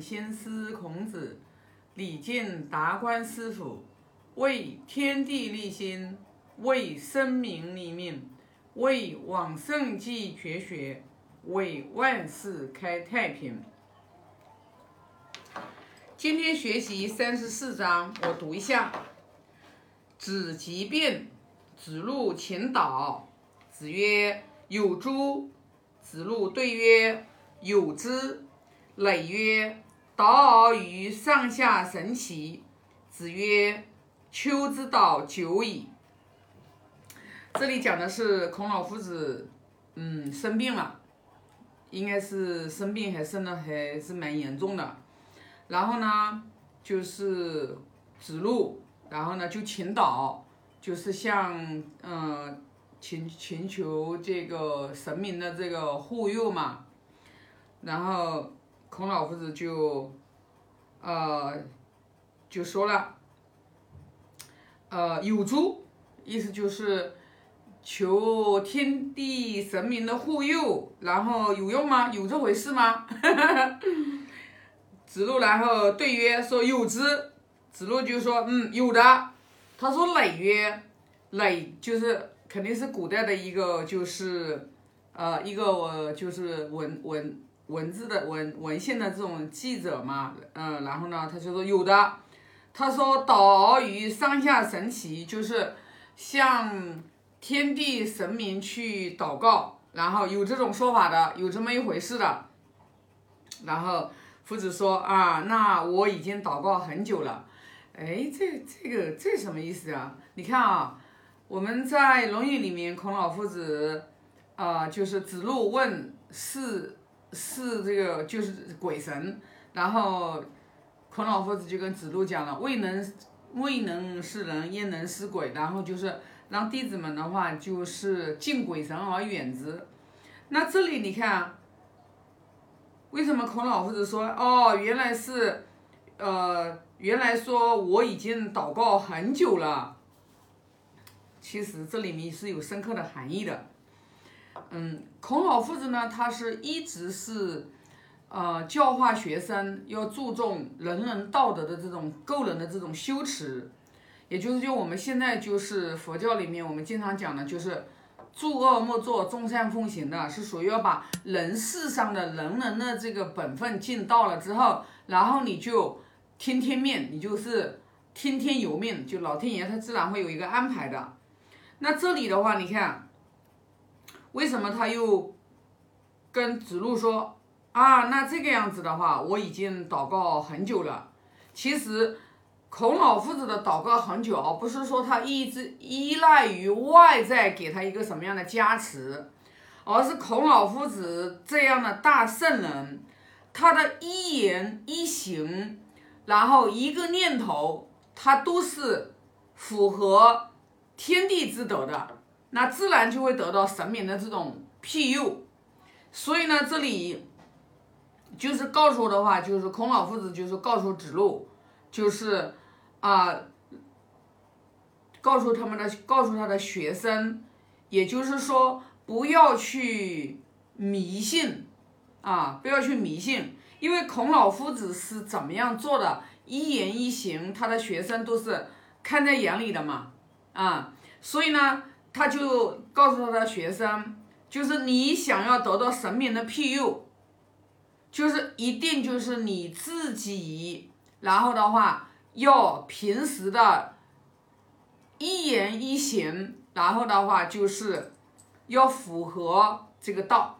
先师孔子，礼敬达观师傅，为天地立心，为生民立命，为往圣继绝学，为万世开太平。今天学习三十四章，我读一下。子即变，子路请导。子曰：“有诸？”子路对曰：“有之。”累曰：导而于上下神奇。子曰：“秋之道久矣。”这里讲的是孔老夫子，嗯，生病了，应该是生病还生的还是蛮严重的。然后呢，就是子路，然后呢就请导，就是向嗯请请求这个神明的这个护佑嘛。然后。孔老夫子就，呃，就说了，呃，有诸，意思就是求天地神明的护佑，然后有用吗？有这回事吗？子路然后对曰说有之，子路就说嗯有的，他说累曰累就是肯定是古代的一个就是呃一个就是文文。文字的文文献的这种记者嘛，嗯，然后呢，他就说有的，他说导于上下神奇，就是向天地神明去祷告，然后有这种说法的，有这么一回事的。然后夫子说啊，那我已经祷告很久了。哎，这这个这什么意思啊？你看啊，我们在《论语》里面，孔老夫子，啊，就是子路问是。是这个就是鬼神，然后孔老夫子就跟子路讲了，未能未能是人，焉能是鬼？然后就是让弟子们的话就是敬鬼神而远之。那这里你看，为什么孔老夫子说哦，原来是，呃，原来说我已经祷告很久了。其实这里面是有深刻的含义的。嗯，孔老夫子呢，他是一直是，呃，教化学生要注重人人道德的这种个人的这种修持，也就是就我们现在就是佛教里面我们经常讲的，就是诸恶莫作，众善奉行的，是属于要把人世上的人人的这个本分尽到了之后，然后你就听天命，你就是听天由命，就老天爷他自然会有一个安排的。那这里的话，你看。为什么他又跟子路说啊？那这个样子的话，我已经祷告很久了。其实孔老夫子的祷告很久啊，不是说他一直依赖于外在给他一个什么样的加持，而是孔老夫子这样的大圣人，他的一言一行，然后一个念头，他都是符合天地之德的。那自然就会得到神明的这种庇佑，所以呢，这里就是告诉的话，就是孔老夫子就是告诉子路，就是啊，告诉他们的，告诉他的学生，也就是说，不要去迷信啊，不要去迷信，因为孔老夫子是怎么样做的，一言一行，他的学生都是看在眼里的嘛，啊，所以呢。他就告诉他的学生，就是你想要得到神明的庇佑，就是一定就是你自己，然后的话要平时的一言一行，然后的话就是要符合这个道，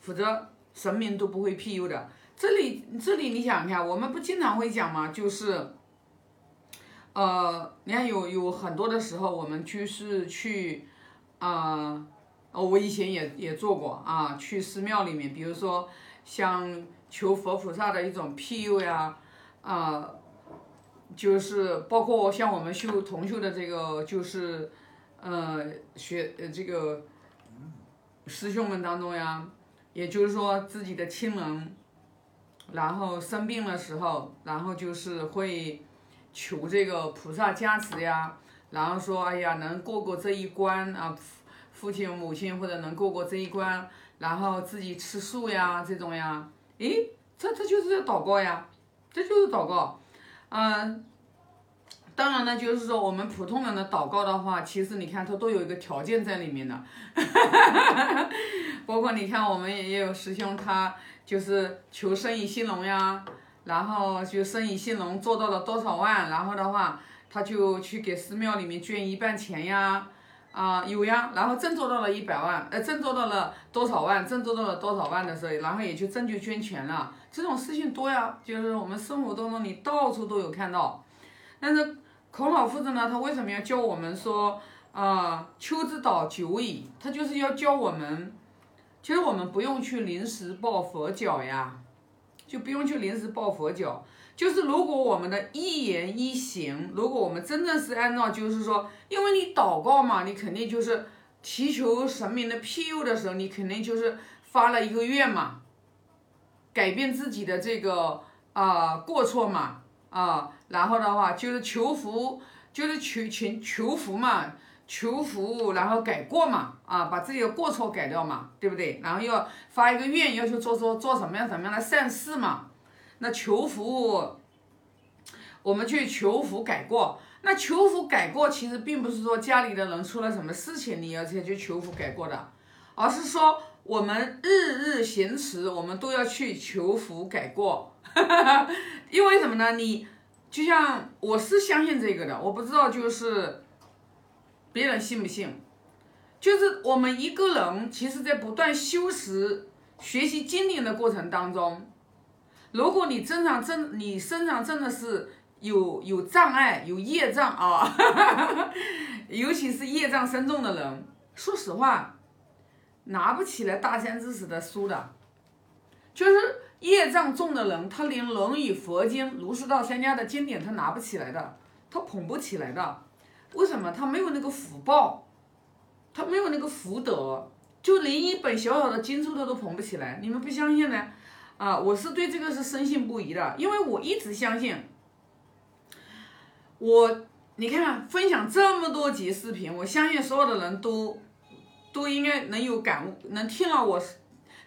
否则神明都不会庇佑的。这里这里你想一下，我们不经常会讲吗？就是。呃，你看有有很多的时候，我们就是去，啊，我以前也也做过啊，去寺庙里面，比如说像求佛菩萨的一种庇佑呀，啊，就是包括像我们修同修的这个，就是呃学这个师兄们当中呀，也就是说自己的亲人，然后生病的时候，然后就是会。求这个菩萨加持呀，然后说，哎呀，能过过这一关啊，父亲母亲或者能过过这一关，然后自己吃素呀，这种呀，诶，这这就是祷告呀，这就是祷告。嗯，当然呢，就是说我们普通人的祷告的话，其实你看它都有一个条件在里面的，包括你看我们也有师兄他就是求生意兴隆呀，然后就生意兴隆做到了多少万，然后的话他就去给寺庙里面捐一半钱呀。啊，有呀，然后真做到了一百万，呃，真做到了多少万，真做到了多少万的时候，然后也就真就捐钱了，这种事情多呀，就是我们生活当中你到处都有看到。但是孔老夫子呢，他为什么要教我们说啊，秋之岛久矣，他就是要教我们，其实我们不用去临时抱佛脚呀，就不用去临时抱佛脚。就是如果我们的一言一行，如果我们真正是按照，就是说，因为你祷告嘛，你肯定就是祈求神明的庇佑的时候，你肯定就是发了一个愿嘛，改变自己的这个啊过错嘛啊，然后的话就是求福，就是求求求福嘛，求福，然后改过嘛啊，把自己的过错改掉嘛，对不对？然后要发一个愿，要求做做做什么样什么样的善事嘛。那求福，我们去求福改过。那求福改过，其实并不是说家里的人出了什么事情，你要才去求福改过的，而是说我们日日行持，我们都要去求福改过。因为什么呢？你就像我是相信这个的，我不知道就是别人信不信。就是我们一个人，其实在不断修持、学习经典的过程当中。如果你身上真你身上真的是有有障碍有业障啊，尤其是业障深重的人，说实话，拿不起来大善知识的书的，就是业障重的人，他连《论语》佛经、儒释道三家的经典他拿不起来的，他捧不起来的，为什么？他没有那个福报，他没有那个福德，就连一本小小的经书他都捧不起来，你们不相信呢？啊，我是对这个是深信不疑的，因为我一直相信，我你看分享这么多集视频，我相信所有的人都都应该能有感悟，能听了我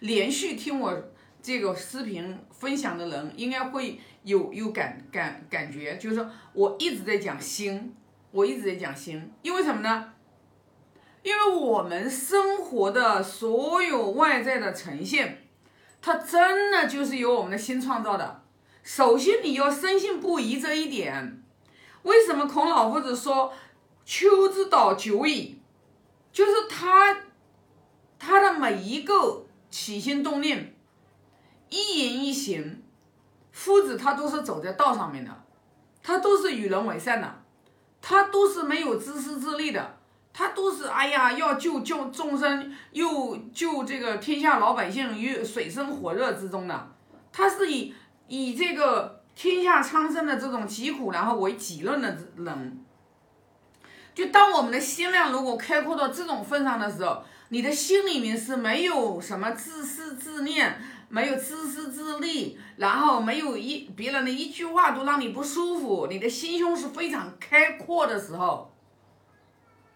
连续听我这个视频分享的人，应该会有有感感感觉，就是说我一直在讲心，我一直在讲心，因为什么呢？因为我们生活的所有外在的呈现。它真的就是由我们的心创造的。首先，你要深信不疑这一点。为什么孔老夫子说“秋之岛久矣”？就是他他的每一个起心动念、一言一行，夫子他都是走在道上面的，他都是与人为善的，他都是没有自私自利的。他都是哎呀，要救救众生，又救这个天下老百姓于水深火热之中的。他是以以这个天下苍生的这种疾苦，然后为己任的人。就当我们的心量如果开阔到这种份上的时候，你的心里面是没有什么自私自念，没有自私自利，然后没有一别人的一句话都让你不舒服，你的心胸是非常开阔的时候。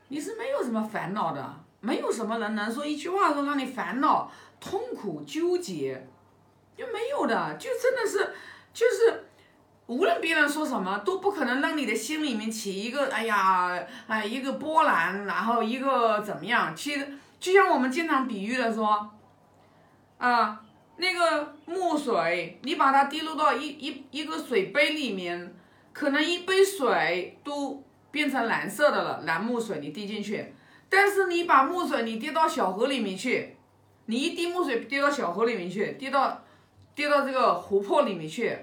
你是没有什么烦恼的，没有什么人能说一句话说让你烦恼、痛苦、纠结，就没有的，就真的是，就是，无论别人说什么，都不可能让你的心里面起一个哎呀，哎一个波澜，然后一个怎么样？其实就像我们经常比喻的说，啊，那个墨水，你把它滴入到一一一个水杯里面，可能一杯水都。变成蓝色的了，蓝墨水你滴进去，但是你把墨水你滴到小河里面去，你一滴墨水滴到小河里面去，滴到滴到这个湖泊里面去，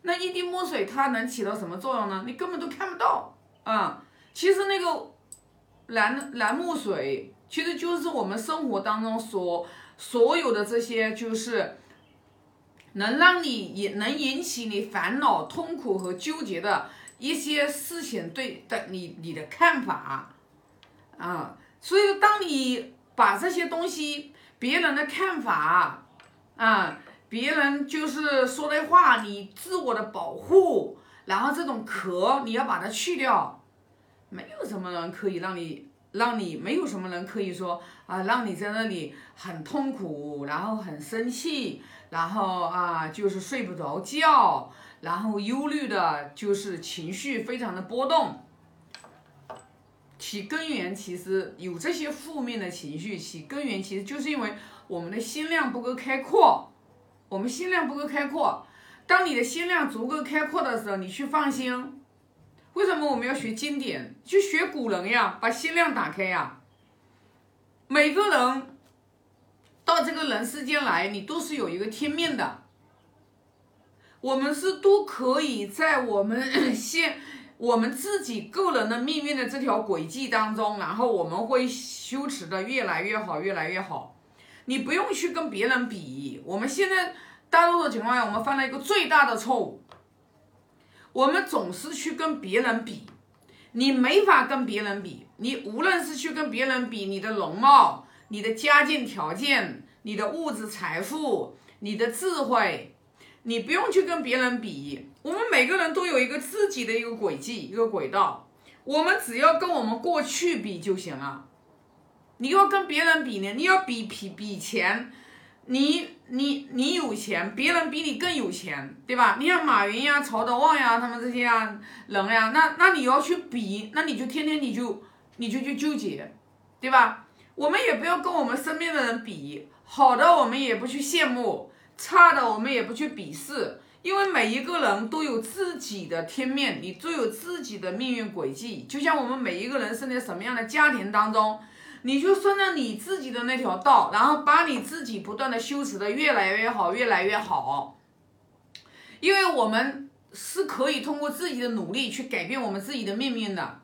那一滴墨水它能起到什么作用呢？你根本都看不到啊！其实那个蓝蓝墨水其实就是我们生活当中所所有的这些，就是能让你引能引起你烦恼、痛苦和纠结的。一些事情对的你你的看法，啊，所以当你把这些东西别人的看法，啊，别人就是说的话，你自我的保护，然后这种壳你要把它去掉，没有什么人可以让你让你没有什么人可以说啊，让你在那里很痛苦，然后很生气，然后啊就是睡不着觉，然后忧虑的就是情绪非常的波动。其根源其实有这些负面的情绪，其根源其实就是因为我们的心量不够开阔，我们心量不够开阔。当你的心量足够开阔的时候，你去放心。为什么我们要学经典？去学古人呀，把心量打开呀。每个人到这个人世间来，你都是有一个天命的。我们是都可以在我们现。我们自己个人的命运的这条轨迹当中，然后我们会修持的越来越好，越来越好。你不用去跟别人比。我们现在大多数情况下，我们犯了一个最大的错误，我们总是去跟别人比。你没法跟别人比。你无论是去跟别人比你的容貌、你的家境条件、你的物质财富、你的智慧。你不用去跟别人比，我们每个人都有一个自己的一个轨迹，一个轨道，我们只要跟我们过去比就行了。你要跟别人比呢，你要比比比钱，你你你有钱，别人比你更有钱，对吧？你像马云呀、曹德旺呀，他们这些啊人呀，那那你要去比，那你就天天你就你就去纠结，对吧？我们也不要跟我们身边的人比，好的我们也不去羡慕。差的我们也不去鄙视，因为每一个人都有自己的天命，你都有自己的命运轨迹。就像我们每一个人生在什么样的家庭当中，你就顺着你自己的那条道，然后把你自己不断的修持的越来越好，越来越好。因为我们是可以通过自己的努力去改变我们自己的命运的，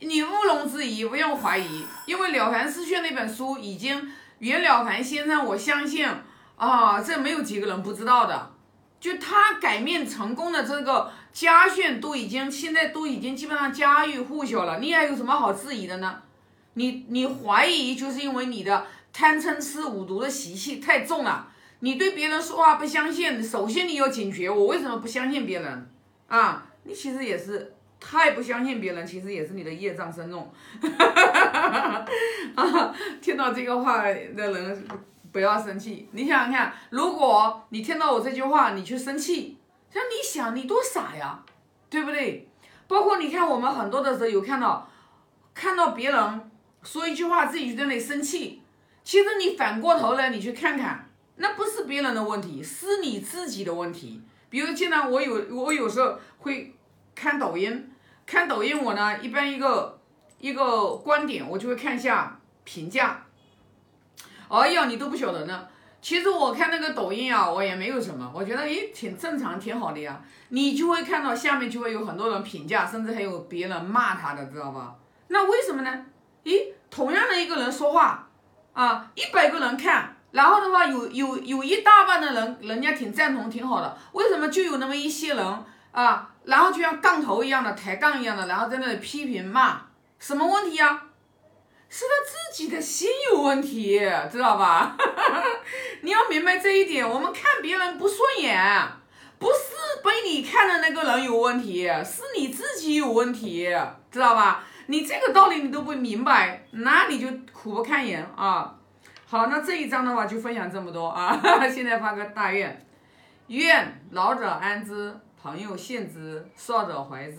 你毋庸置疑，不用怀疑。因为《了凡四训》那本书已经，袁了凡先生，我相信。啊，这没有几个人不知道的，就他改命成功的这个家训都已经现在都已经基本上家喻户晓了，你还有什么好质疑的呢？你你怀疑就是因为你的贪嗔痴五毒的习气太重了，你对别人说话不相信，首先你要警觉，我为什么不相信别人啊？你其实也是太不相信别人，其实也是你的业障深重。啊，听到这个话的人。不要生气，你想想看，如果你听到我这句话，你去生气，那你想，你多傻呀，对不对？包括你看，我们很多的时候有看到，看到别人说一句话，自己就在那里生气。其实你反过头来，你去看看，那不是别人的问题，是你自己的问题。比如，经常我有我有时候会看抖音，看抖音我呢，一般一个一个观点，我就会看一下评价。哎呀，你都不晓得呢。其实我看那个抖音啊，我也没有什么，我觉得诶挺正常，挺好的呀。你就会看到下面就会有很多人评价，甚至还有别人骂他的，知道吧？那为什么呢？诶，同样的一个人说话啊，一百个人看，然后的话有有有一大半的人，人家挺赞同，挺好的。为什么就有那么一些人啊？然后就像杠头一样的抬杠一样的，然后在那里批评骂，什么问题呀？是他自己的心有问题，知道吧？你要明白这一点。我们看别人不顺眼，不是被你看的那个人有问题，是你自己有问题，知道吧？你这个道理你都不明白，那你就苦不堪言啊！好，那这一章的话就分享这么多啊。现在发个大愿，愿老者安之，朋友信之，少者怀之。